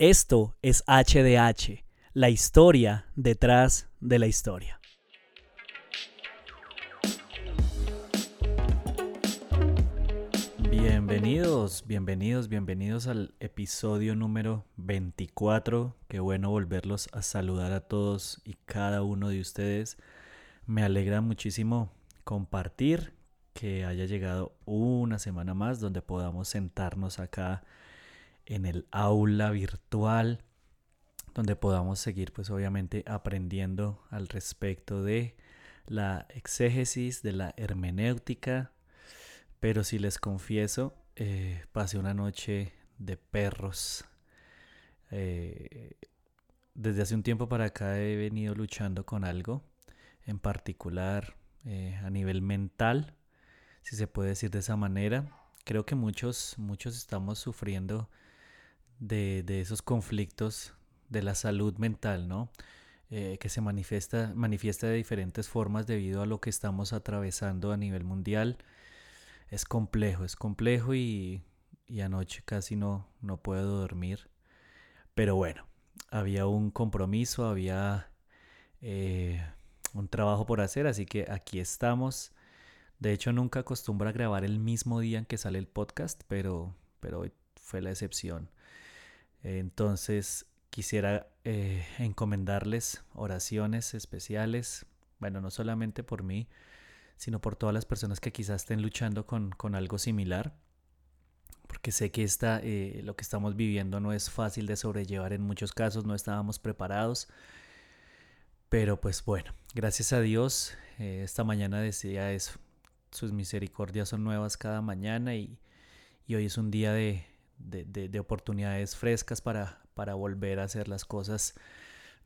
Esto es HDH, la historia detrás de la historia. Bienvenidos, bienvenidos, bienvenidos al episodio número 24. Qué bueno volverlos a saludar a todos y cada uno de ustedes. Me alegra muchísimo compartir que haya llegado una semana más donde podamos sentarnos acá en el aula virtual, donde podamos seguir pues obviamente aprendiendo al respecto de la exégesis, de la hermenéutica, pero si les confieso, eh, pasé una noche de perros. Eh, desde hace un tiempo para acá he venido luchando con algo en particular eh, a nivel mental, si se puede decir de esa manera. Creo que muchos, muchos estamos sufriendo de, esos conflictos de la salud mental, ¿no? Eh, que se manifiesta, manifiesta de diferentes formas debido a lo que estamos atravesando a nivel mundial. Es complejo, es complejo y, anoche casi no, no puedo dormir. Pero bueno, había un compromiso, había eh, un trabajo por hacer, así que aquí estamos. De hecho, nunca acostumbro a grabar el mismo día en que sale el podcast, pero, pero hoy fue la excepción. Entonces quisiera eh, encomendarles oraciones especiales, bueno, no solamente por mí, sino por todas las personas que quizás estén luchando con, algo similar, porque sé que esta, eh, lo que estamos viviendo no es fácil de sobrellevar en muchos casos, no estábamos preparados, pero pues bueno, gracias a Dios, eh, esta mañana decía eso, sus misericordias son nuevas cada mañana y hoy es un día de, de, oportunidades frescas para, para volver a hacer las cosas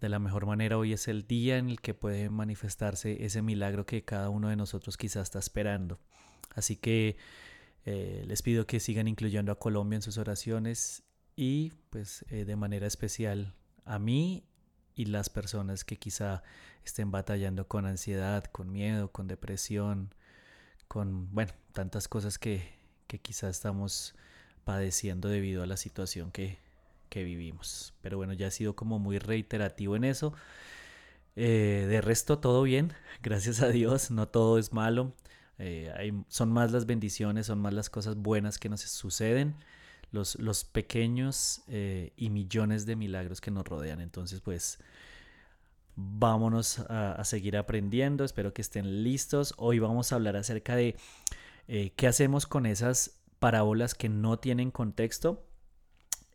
de la mejor manera. Hoy es el día en el que puede manifestarse ese milagro que cada uno de nosotros quizás está esperando. Así que eh, les pido que sigan incluyendo a Colombia en sus oraciones y pues eh, de manera especial a mí y las personas que quizá estén batallando con ansiedad, con miedo, con depresión, con, bueno, tantas cosas que, que quizá estamos padeciendo debido a la situación que, vivimos. Pero bueno, ya ha sido como muy reiterativo en eso. Eh, de resto, todo bien, gracias a Dios, no todo es malo. Eh, hay, son más las bendiciones, son más las cosas buenas que nos suceden, los, los pequeños eh, y millones de milagros que nos rodean. Entonces, pues vámonos a, seguir aprendiendo, espero que estén listos. Hoy vamos a hablar acerca de qué hacemos con esas parábolas que no tienen contexto.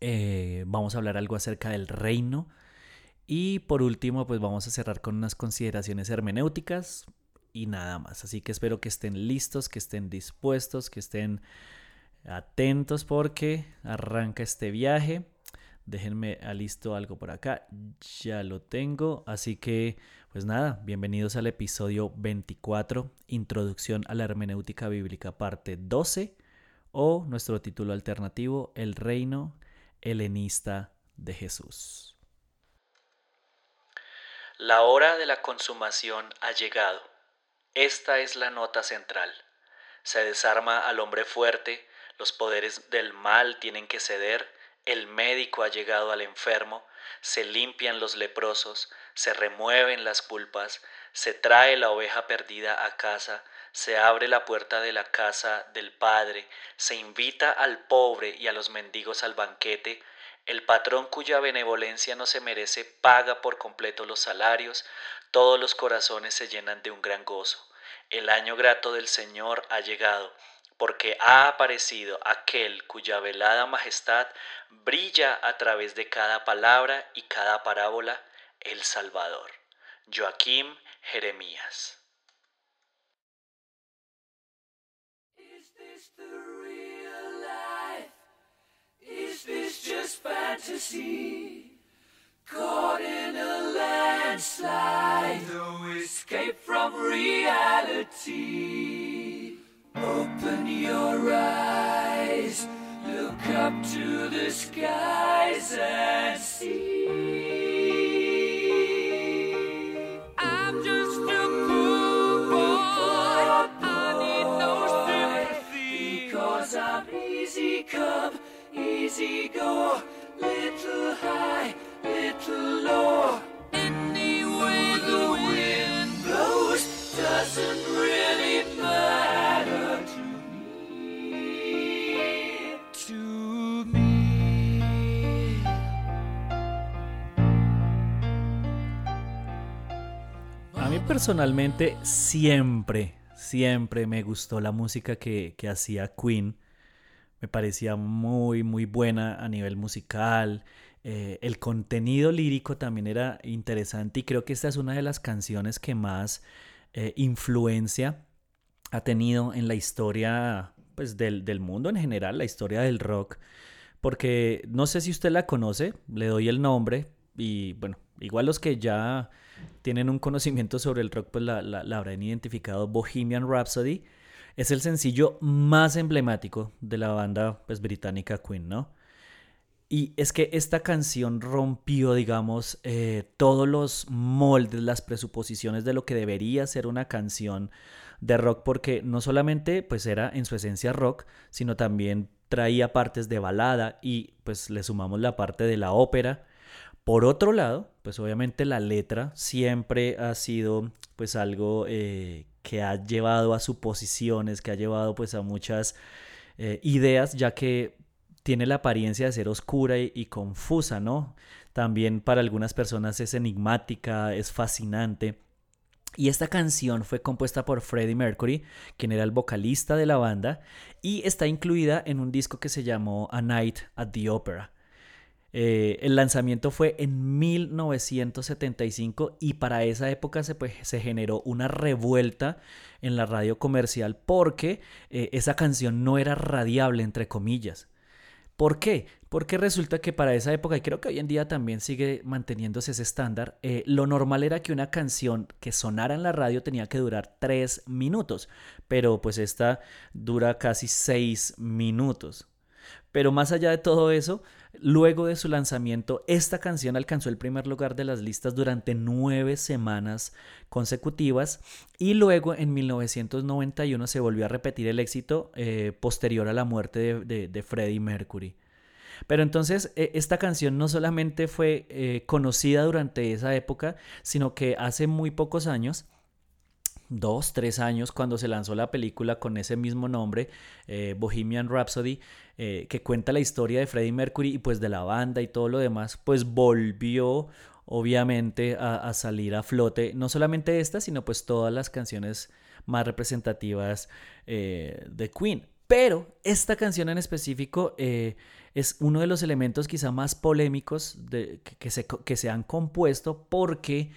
Eh, vamos a hablar algo acerca del reino. Y por último, pues vamos a cerrar con unas consideraciones hermenéuticas y nada más. Así que espero que estén listos, que estén dispuestos, que estén atentos porque arranca este viaje. Déjenme listo algo por acá. Ya lo tengo. Así que, pues nada, bienvenidos al episodio 24, Introducción a la Hermenéutica Bíblica, parte 12 o nuestro título alternativo, El reino helenista de Jesús. La hora de la consumación ha llegado. Esta es la nota central. Se desarma al hombre fuerte, los poderes del mal tienen que ceder, el médico ha llegado al enfermo, se limpian los leprosos, se remueven las culpas, se trae la oveja perdida a casa, se abre la puerta de la casa del Padre, se invita al pobre y a los mendigos al banquete, el patrón cuya benevolencia no se merece paga por completo los salarios, todos los corazones se llenan de un gran gozo. El año grato del Señor ha llegado, porque ha aparecido aquel cuya velada majestad brilla a través de cada palabra y cada parábola, el Salvador. Joaquim Jeremías. Is this just fantasy? Caught in a landslide, no escape from reality. Open your eyes, look up to the skies and see. easy go, personalmente siempre, siempre me gustó la música que, hacía Queen. Me parecía muy, muy buena a nivel musical. Eh, el contenido lírico también era interesante y creo que esta es una de las canciones que más eh, influencia ha tenido en la historia pues, del, del mundo en general, la historia del rock. Porque no sé si usted la conoce, le doy el nombre y bueno, igual los que ya tienen un conocimiento sobre el rock, pues la, habrán identificado. Bohemian Rhapsody es el sencillo más emblemático de la banda pues, británica Queen, ¿no? Y es que esta canción rompió, digamos, eh, todos los moldes, las presuposiciones de lo que debería ser una canción de rock, porque no solamente pues era en su esencia rock, sino también traía partes de balada y pues le sumamos la parte de la ópera por otro lado, pues obviamente la letra siempre ha sido pues algo eh, que ha llevado a suposiciones, que ha llevado pues a muchas eh, ideas, ya que tiene la apariencia de ser oscura y, confusa, ¿no? También para algunas personas es enigmática, es fascinante. Y esta canción fue compuesta por Freddie Mercury, quien era el vocalista de la banda, y está incluida en un disco que se llamó A Night at the Opera. Eh, el lanzamiento fue en 1975 y para esa época se, pues, se generó una revuelta en la radio comercial porque eh, esa canción no era radiable, entre comillas. ¿Por qué? Porque resulta que para esa época, y creo que hoy en día también sigue manteniéndose ese estándar, eh, lo normal era que una canción que sonara en la radio tenía que durar tres minutos, pero pues esta dura casi seis minutos. Pero más allá de todo eso, luego de su lanzamiento, esta canción alcanzó el primer lugar de las listas durante nueve semanas consecutivas y luego en 1991 se volvió a repetir el éxito eh, posterior a la muerte de, Freddie Mercury. Pero entonces e, esta canción no solamente fue eh, conocida durante esa época, sino que hace muy pocos años dos, tres años cuando se lanzó la película con ese mismo nombre, eh, Bohemian Rhapsody, eh, que cuenta la historia de Freddie Mercury y pues de la banda y todo lo demás, pues volvió obviamente a, salir a flote, no solamente esta, sino pues todas las canciones más representativas eh, de Queen. Pero esta canción en específico es uno de los elementos quizá más polémicos que, se, que se han compuesto porque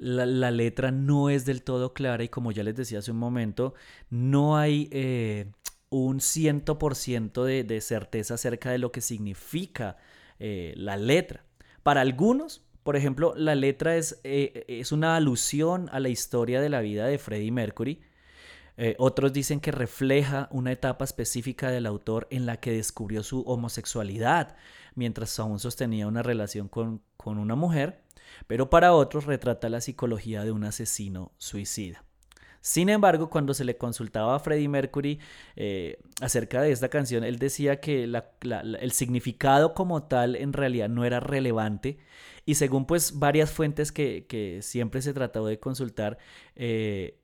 la, letra no es del todo clara y como ya les decía hace un momento, no hay eh, un ciento por ciento de certeza acerca de lo que significa eh, la letra. Para algunos, por ejemplo, la letra es, eh, es, una alusión a la historia de la vida de Freddie Mercury. otros dicen que refleja una etapa específica del autor en la que descubrió su homosexualidad mientras aún sostenía una relación con, con una mujer pero para otros retrata la psicología de un asesino suicida. Sin embargo, cuando se le consultaba a Freddie Mercury eh, acerca de esta canción, él decía que el significado como tal en realidad no era relevante y según pues varias fuentes que, siempre se trató de consultar, eh,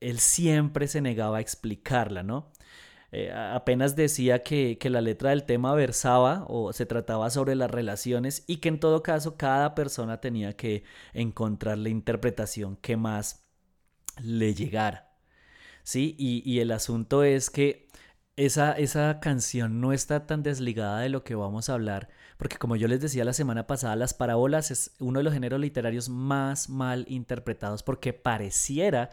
él siempre se negaba a explicarla, ¿no? Eh, apenas decía que, la letra del tema versaba o se trataba sobre las relaciones y que en todo caso cada persona tenía que encontrar la interpretación que más le llegara. ¿Sí? Y, el asunto es que esa, esa canción no está tan desligada de lo que vamos a hablar, porque como yo les decía la semana pasada, las parábolas es uno de los géneros literarios más mal interpretados porque pareciera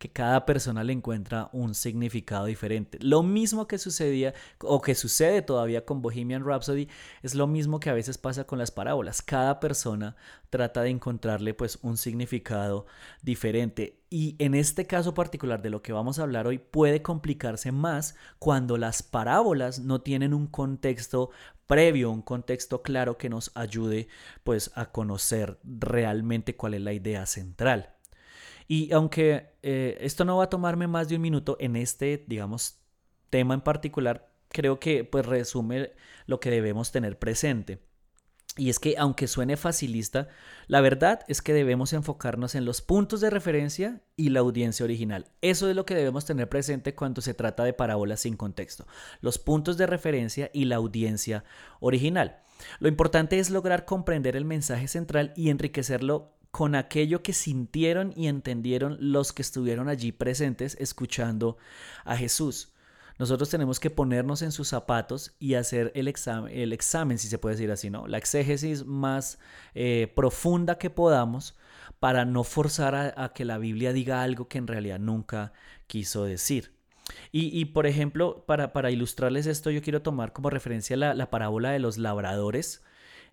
que cada persona le encuentra un significado diferente. Lo mismo que sucedía o que sucede todavía con Bohemian Rhapsody es lo mismo que a veces pasa con las parábolas. Cada persona trata de encontrarle pues un significado diferente y en este caso particular de lo que vamos a hablar hoy puede complicarse más cuando las parábolas no tienen un contexto previo, un contexto claro que nos ayude pues a conocer realmente cuál es la idea central. Y aunque eh, esto no va a tomarme más de un minuto en este, digamos, tema en particular, creo que pues resume lo que debemos tener presente. Y es que aunque suene facilista, la verdad es que debemos enfocarnos en los puntos de referencia y la audiencia original. Eso es lo que debemos tener presente cuando se trata de parábolas sin contexto. Los puntos de referencia y la audiencia original. Lo importante es lograr comprender el mensaje central y enriquecerlo con aquello que sintieron y entendieron los que estuvieron allí presentes escuchando a Jesús. Nosotros tenemos que ponernos en sus zapatos y hacer el examen, el examen si se puede decir así, ¿no? La exégesis más eh, profunda que podamos para no forzar a, que la Biblia diga algo que en realidad nunca quiso decir. Y, por ejemplo, para, para, ilustrarles esto, yo quiero tomar como referencia la, la parábola de los labradores.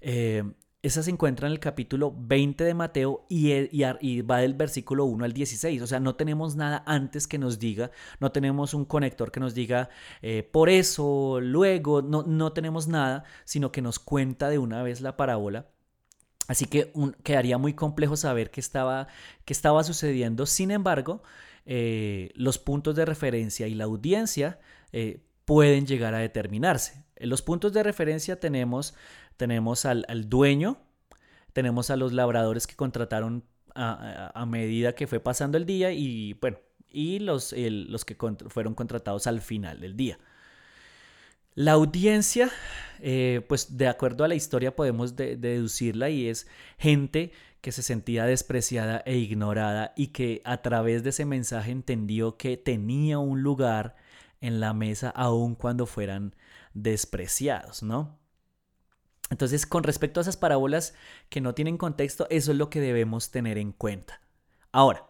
Eh, esa se encuentra en el capítulo 20 de Mateo e, y, va del versículo 1 al 16. O sea, no tenemos nada antes que nos diga, no tenemos un conector que nos diga eh, por eso, luego, no, no tenemos nada, sino que nos cuenta de una vez la parábola. Así que quedaría muy complejo saber qué estaba, qué estaba sucediendo. Sin embargo, eh, los puntos de referencia y la audiencia eh, pueden llegar a determinarse. En los puntos de referencia tenemos tenemos al, dueño, tenemos a los labradores que contrataron a, medida que fue pasando el día y bueno, y los, los que fueron contratados al final del día. La audiencia, eh, pues de acuerdo a la historia podemos deducirla y es gente que se sentía despreciada e ignorada y que a través de ese mensaje entendió que tenía un lugar en la mesa aun cuando fueran despreciados, ¿no? Entonces, con respecto a esas parábolas que no tienen contexto, eso es lo que debemos tener en cuenta. Ahora,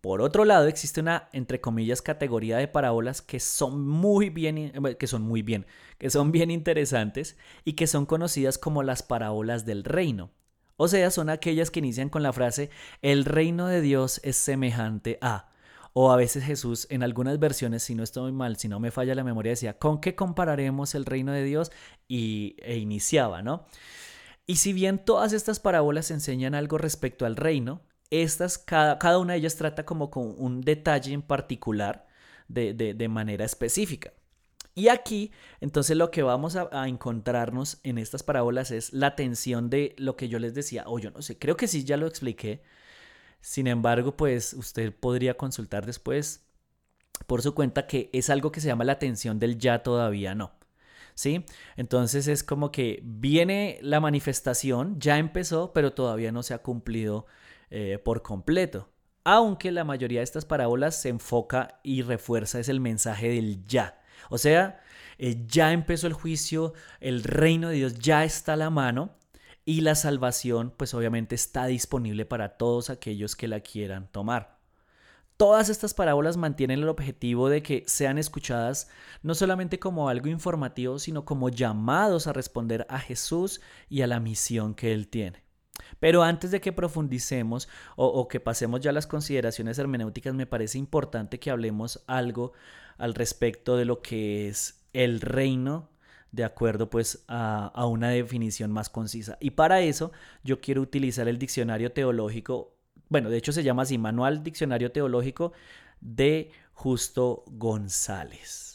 por otro lado, existe una, entre comillas, categoría de parábolas que son muy bien, eh, que son muy bien, que son bien interesantes y que son conocidas como las parábolas del reino. O sea, son aquellas que inician con la frase, el reino de Dios es semejante a, o a veces Jesús, en algunas versiones, si no estoy mal, si no me falla la memoria, decía, ¿con qué compararemos el reino de Dios? Y, e iniciaba, ¿no? Y si bien todas estas parábolas enseñan algo respecto al reino, estas, cada, cada una de ellas trata como con un detalle en particular de, de, manera específica. Y aquí, entonces lo que vamos a, a, encontrarnos en estas parábolas es la tensión de lo que yo les decía, o yo no sé, creo que sí ya lo expliqué, sin embargo, pues usted podría consultar después por su cuenta que es algo que se llama la atención del ya todavía no. ¿Sí? Entonces es como que viene la manifestación, ya empezó, pero todavía no se ha cumplido eh, por completo. Aunque la mayoría de estas parábolas se enfoca y refuerza es el mensaje del ya. O sea, eh, ya empezó el juicio, el reino de Dios ya está a la mano y la salvación pues obviamente está disponible para todos aquellos que la quieran tomar. Todas estas parábolas mantienen el objetivo de que sean escuchadas no solamente como algo informativo, sino como llamados a responder a Jesús y a la misión que Él tiene. Pero antes de que profundicemos o, que pasemos ya a las consideraciones hermenéuticas, me parece importante que hablemos algo al respecto de lo que es el reino de acuerdo pues a, una definición más concisa. Y para eso yo quiero utilizar el diccionario teológico, bueno, de hecho se llama así, Manual Diccionario Teológico de Justo González.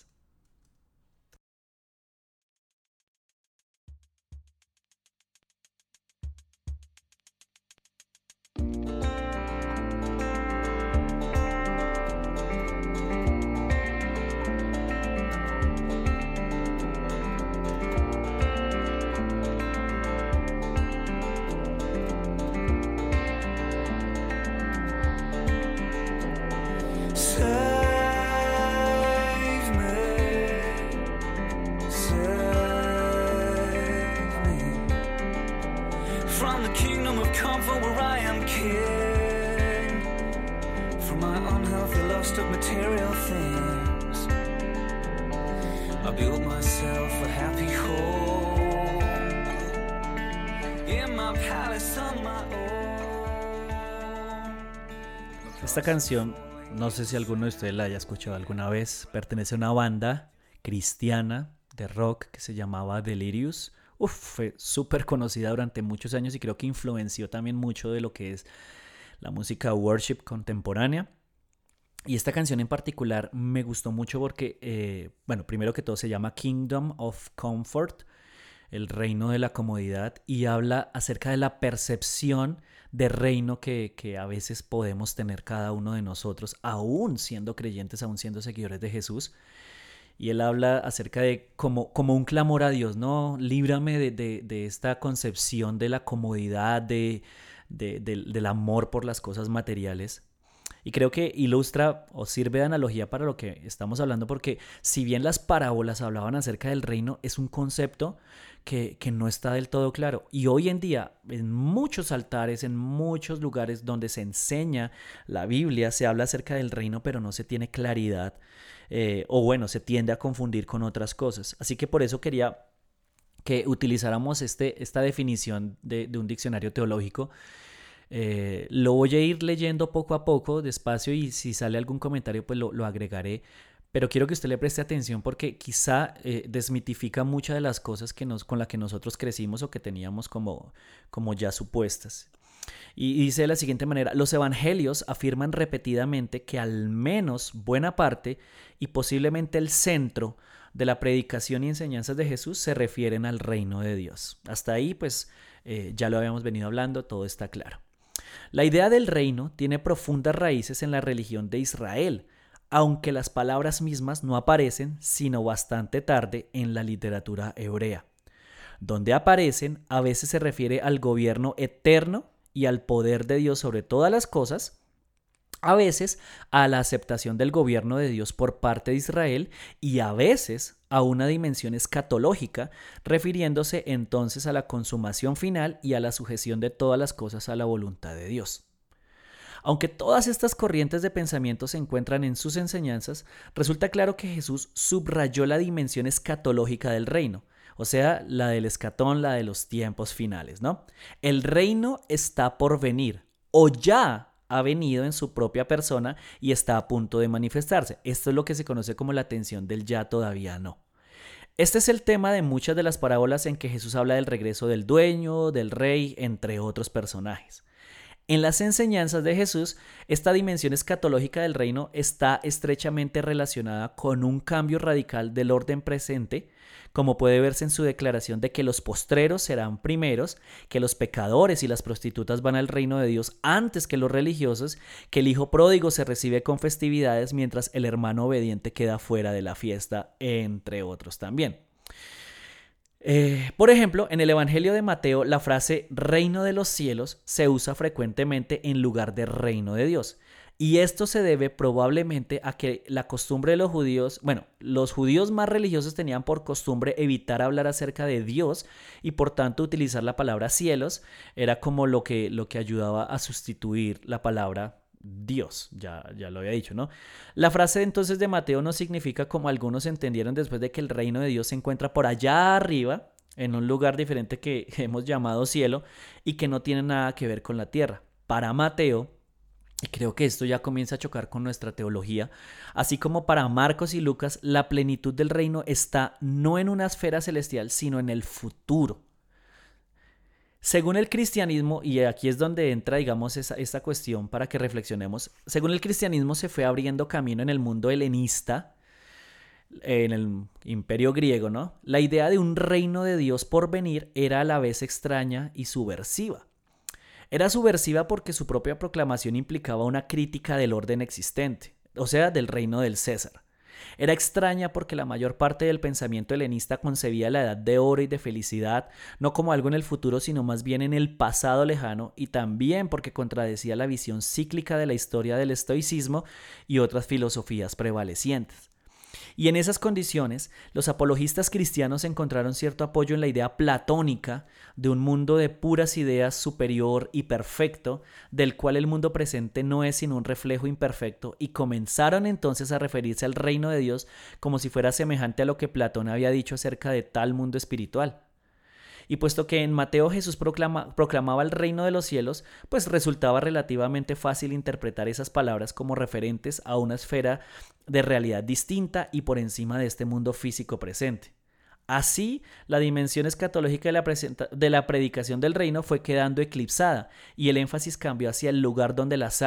Esta canción, no sé si alguno de ustedes la haya escuchado alguna vez, pertenece a una banda cristiana de rock que se llamaba Delirious. Uf, fue súper conocida durante muchos años y creo que influenció también mucho de lo que es la música worship contemporánea. Y esta canción en particular me gustó mucho porque, eh, bueno, primero que todo se llama Kingdom of Comfort. el reino de la comodidad, y habla acerca de la percepción de reino que, que, a veces podemos tener cada uno de nosotros, aún siendo creyentes, aún siendo seguidores de Jesús. Y él habla acerca de como, como un clamor a Dios, ¿no? Líbrame de, de, esta concepción de la comodidad, de, del amor por las cosas materiales. Y creo que ilustra o sirve de analogía para lo que estamos hablando, porque si bien las parábolas hablaban acerca del reino, es un concepto que, no está del todo claro. Y hoy en día, en muchos altares, en muchos lugares donde se enseña la Biblia, se habla acerca del reino, pero no se tiene claridad, eh, o bueno, se tiende a confundir con otras cosas. Así que por eso quería que utilizáramos este, esta definición de, de un diccionario teológico eh, lo voy a ir leyendo poco a poco, despacio, y si sale algún comentario, pues lo, agregaré. Pero quiero que usted le preste atención porque quizá eh, desmitifica muchas de las cosas que nos, con las que nosotros crecimos o que teníamos como, como ya supuestas. Y dice de la siguiente manera, los evangelios afirman repetidamente que al menos buena parte y posiblemente el centro de la predicación y enseñanzas de Jesús se refieren al reino de Dios. Hasta ahí pues eh, ya lo habíamos venido hablando, todo está claro. La idea del reino tiene profundas raíces en la religión de Israel, aunque las palabras mismas no aparecen sino bastante tarde en la literatura hebrea. Donde aparecen a veces se refiere al gobierno eterno y al poder de Dios sobre todas las cosas, a veces a la aceptación del gobierno de Dios por parte de Israel y a veces a una dimensión escatológica, refiriéndose entonces a la consumación final y a la sujeción de todas las cosas a la voluntad de Dios. Aunque todas estas corrientes de pensamiento se encuentran en sus enseñanzas, resulta claro que Jesús subrayó la dimensión escatológica del reino, o sea, la del escatón, la de los tiempos finales, ¿no? El reino está por venir, o ya ha venido en su propia persona y está a punto de manifestarse. Esto es lo que se conoce como la tensión del ya todavía no. Este es el tema de muchas de las parábolas en que Jesús habla del regreso del dueño, del rey, entre otros personajes. En las enseñanzas de Jesús, esta dimensión escatológica del reino está estrechamente relacionada con un cambio radical del orden presente como puede verse en su declaración de que los postreros serán primeros, que los pecadores y las prostitutas van al reino de Dios antes que los religiosos, que el hijo pródigo se recibe con festividades mientras el hermano obediente queda fuera de la fiesta, entre otros también. Eh, por ejemplo, en el Evangelio de Mateo, la frase reino de los cielos se usa frecuentemente en lugar de reino de Dios. Y esto se debe probablemente a que la costumbre de los judíos, bueno, los judíos más religiosos tenían por costumbre evitar hablar acerca de Dios y por tanto utilizar la palabra cielos era como lo que, lo que ayudaba a sustituir la palabra Dios, ya, ya lo había dicho, ¿no? La frase entonces de Mateo no significa como algunos entendieron después de que el reino de Dios se encuentra por allá arriba, en un lugar diferente que hemos llamado cielo y que no tiene nada que ver con la tierra. Para Mateo, y creo que esto ya comienza a chocar con nuestra teología. Así como para Marcos y Lucas, la plenitud del reino está no en una esfera celestial, sino en el futuro. Según el cristianismo, y aquí es donde entra, digamos, esa, esta cuestión para que reflexionemos, según el cristianismo se fue abriendo camino en el mundo helenista, en el imperio griego, ¿no? La idea de un reino de Dios por venir era a la vez extraña y subversiva. Era subversiva porque su propia proclamación implicaba una crítica del orden existente, o sea, del reino del César. Era extraña porque la mayor parte del pensamiento helenista concebía la edad de oro y de felicidad no como algo en el futuro, sino más bien en el pasado lejano, y también porque contradecía la visión cíclica de la historia del estoicismo y otras filosofías prevalecientes. Y en esas condiciones, los apologistas cristianos encontraron cierto apoyo en la idea platónica de un mundo de puras ideas superior y perfecto, del cual el mundo presente no es sino un reflejo imperfecto, y comenzaron entonces a referirse al reino de Dios como si fuera semejante a lo que Platón había dicho acerca de tal mundo espiritual. Y puesto que en Mateo Jesús proclamaba el reino de los cielos, pues resultaba relativamente fácil interpretar esas palabras como referentes a una esfera de realidad distinta y por encima de este mundo físico presente. Así, la dimensión escatológica de la, de la, predicación del reino fue quedando eclipsada y el énfasis cambió hacia el lugar donde las,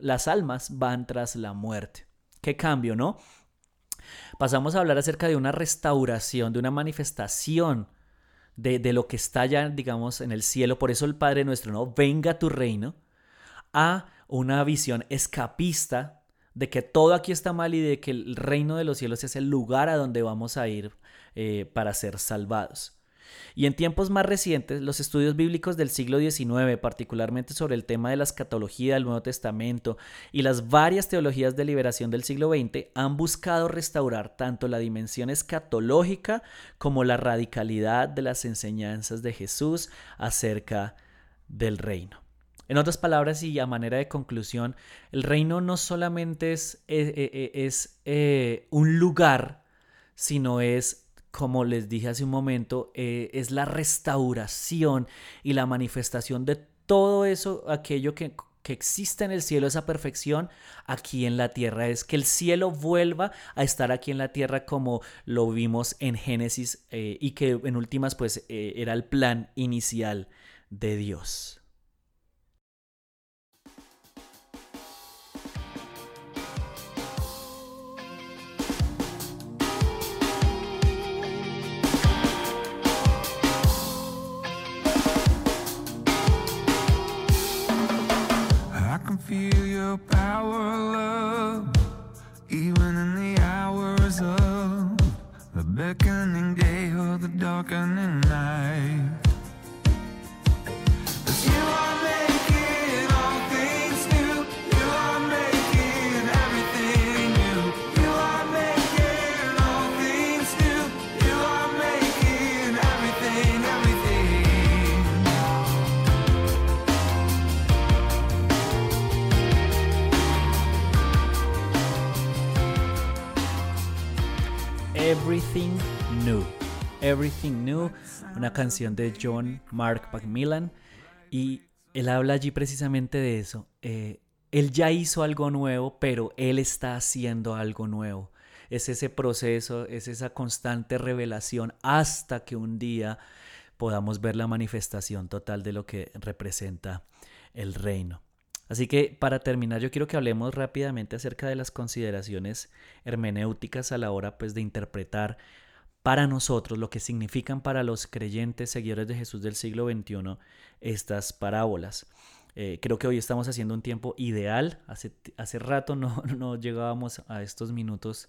las almas van tras la muerte. ¿Qué cambio, no? Pasamos a hablar acerca de una restauración, de una manifestación de, de lo que está ya, digamos, en el cielo, por eso el Padre nuestro, ¿no? Venga tu reino, a una visión escapista de que todo aquí está mal y de que el reino de los cielos es el lugar a donde vamos a ir eh, para ser salvados. Y en tiempos más recientes, los estudios bíblicos del siglo XIX, particularmente sobre el tema de la escatología del Nuevo Testamento y las varias teologías de liberación del siglo XX, han buscado restaurar tanto la dimensión escatológica como la radicalidad de las enseñanzas de Jesús acerca del reino. En otras palabras y a manera de conclusión, el reino no solamente es, eh, eh, es, eh, un lugar, sino es como les dije hace un momento, eh, es la restauración y la manifestación de todo eso, aquello que, existe en el cielo, esa perfección aquí en la tierra. Es que el cielo vuelva a estar aquí en la tierra como lo vimos en Génesis eh, y que en últimas pues eh, era el plan inicial de Dios. Everything New, una canción de John Mark Macmillan. Y él habla allí precisamente de eso. Eh, él ya hizo algo nuevo, pero él está haciendo algo nuevo. Es ese proceso, es esa constante revelación hasta que un día podamos ver la manifestación total de lo que representa el reino. Así que para terminar yo quiero que hablemos rápidamente acerca de las consideraciones hermenéuticas a la hora pues de interpretar para nosotros lo que significan para los creyentes seguidores de Jesús del siglo XXI estas parábolas. Eh, creo que hoy estamos haciendo un tiempo ideal. Hace, hace rato no, no llegábamos a estos minutos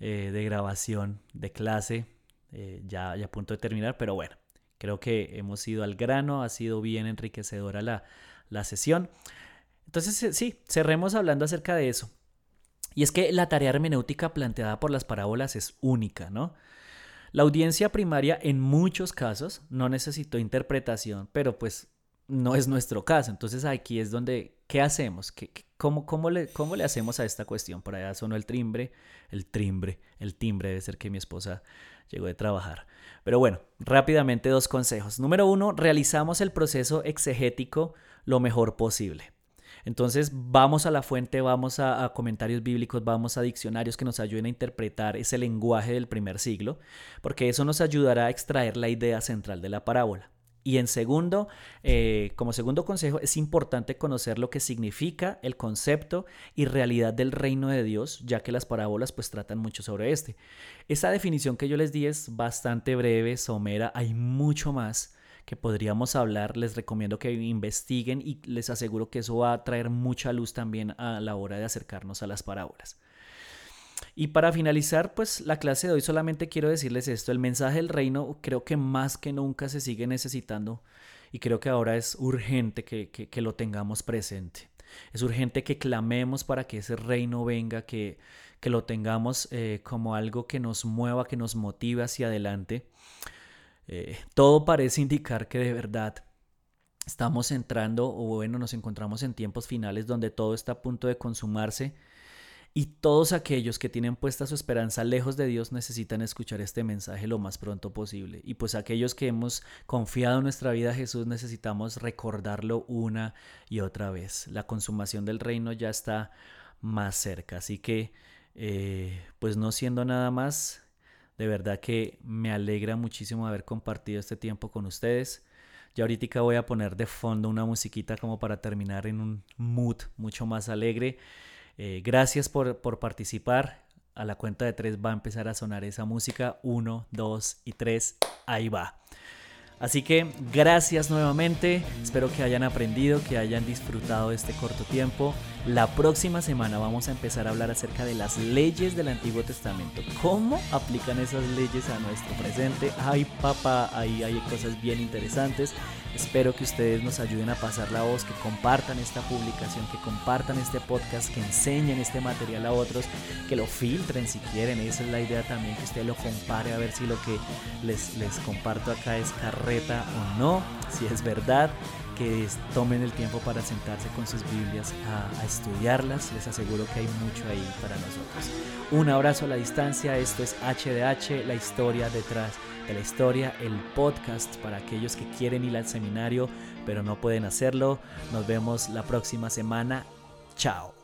eh, de grabación de clase, eh, ya, ya a punto de terminar, pero bueno, creo que hemos ido al grano, ha sido bien enriquecedora la, la sesión. Entonces, sí, cerremos hablando acerca de eso. Y es que la tarea hermenéutica planteada por las parábolas es única, ¿no? La audiencia primaria en muchos casos no necesitó interpretación, pero pues no es nuestro caso. Entonces aquí es donde, ¿qué hacemos? ¿Qué, cómo, cómo, le, ¿Cómo le hacemos a esta cuestión? Por allá sonó el timbre, el timbre, el timbre debe ser que mi esposa llegó de trabajar. Pero bueno, rápidamente dos consejos. Número uno, realizamos el proceso exegético lo mejor posible. Entonces vamos a la fuente, vamos a, comentarios bíblicos, vamos a diccionarios que nos ayuden a interpretar ese lenguaje del primer siglo, porque eso nos ayudará a extraer la idea central de la parábola. Y en segundo, eh, como segundo consejo, es importante conocer lo que significa el concepto y realidad del reino de Dios, ya que las parábolas pues tratan mucho sobre este. Esa definición que yo les di es bastante breve, somera, hay mucho más que podríamos hablar. Les recomiendo que investiguen y les aseguro que eso va a traer mucha luz también a la hora de acercarnos a las parábolas. Y para finalizar, pues la clase de hoy solamente quiero decirles esto, el mensaje del reino creo que más que nunca se sigue necesitando y creo que ahora es urgente que, que, lo tengamos presente. Es urgente que clamemos para que ese reino venga, que, que lo tengamos eh, como algo que nos mueva, que nos motive hacia adelante. Eh, todo parece indicar que de verdad estamos entrando, o bueno, nos encontramos en tiempos finales donde todo está a punto de consumarse y todos aquellos que tienen puesta su esperanza lejos de Dios necesitan escuchar este mensaje lo más pronto posible. Y pues aquellos que hemos confiado nuestra vida a Jesús necesitamos recordarlo una y otra vez. La consumación del reino ya está más cerca. Así que, eh, pues no siendo nada más, de verdad que me alegra muchísimo haber compartido este tiempo con ustedes. Ya ahorita voy a poner de fondo una musiquita como para terminar en un mood mucho más alegre. Eh, gracias por, por participar. A la cuenta de tres va a empezar a sonar esa música. Uno, dos y tres. Ahí va. Así que gracias nuevamente, espero que hayan aprendido, que hayan disfrutado de este corto tiempo. La próxima semana vamos a empezar a hablar acerca de las leyes del Antiguo Testamento, cómo aplican esas leyes a nuestro presente. Ay papá, ahí hay cosas bien interesantes. Espero que ustedes nos ayuden a pasar la voz, que compartan esta publicación, que compartan este podcast, que enseñen este material a otros, que lo filtren si quieren. Esa es la idea también, que usted lo compare a ver si lo que les, les comparto acá es carreta o no, si es verdad que tomen el tiempo para sentarse con sus Biblias a, estudiarlas. Les aseguro que hay mucho ahí para nosotros. Un abrazo a la distancia. Esto es HDH, la historia detrás de la historia, el podcast para aquellos que quieren ir al seminario pero no pueden hacerlo. Nos vemos la próxima semana. Chao.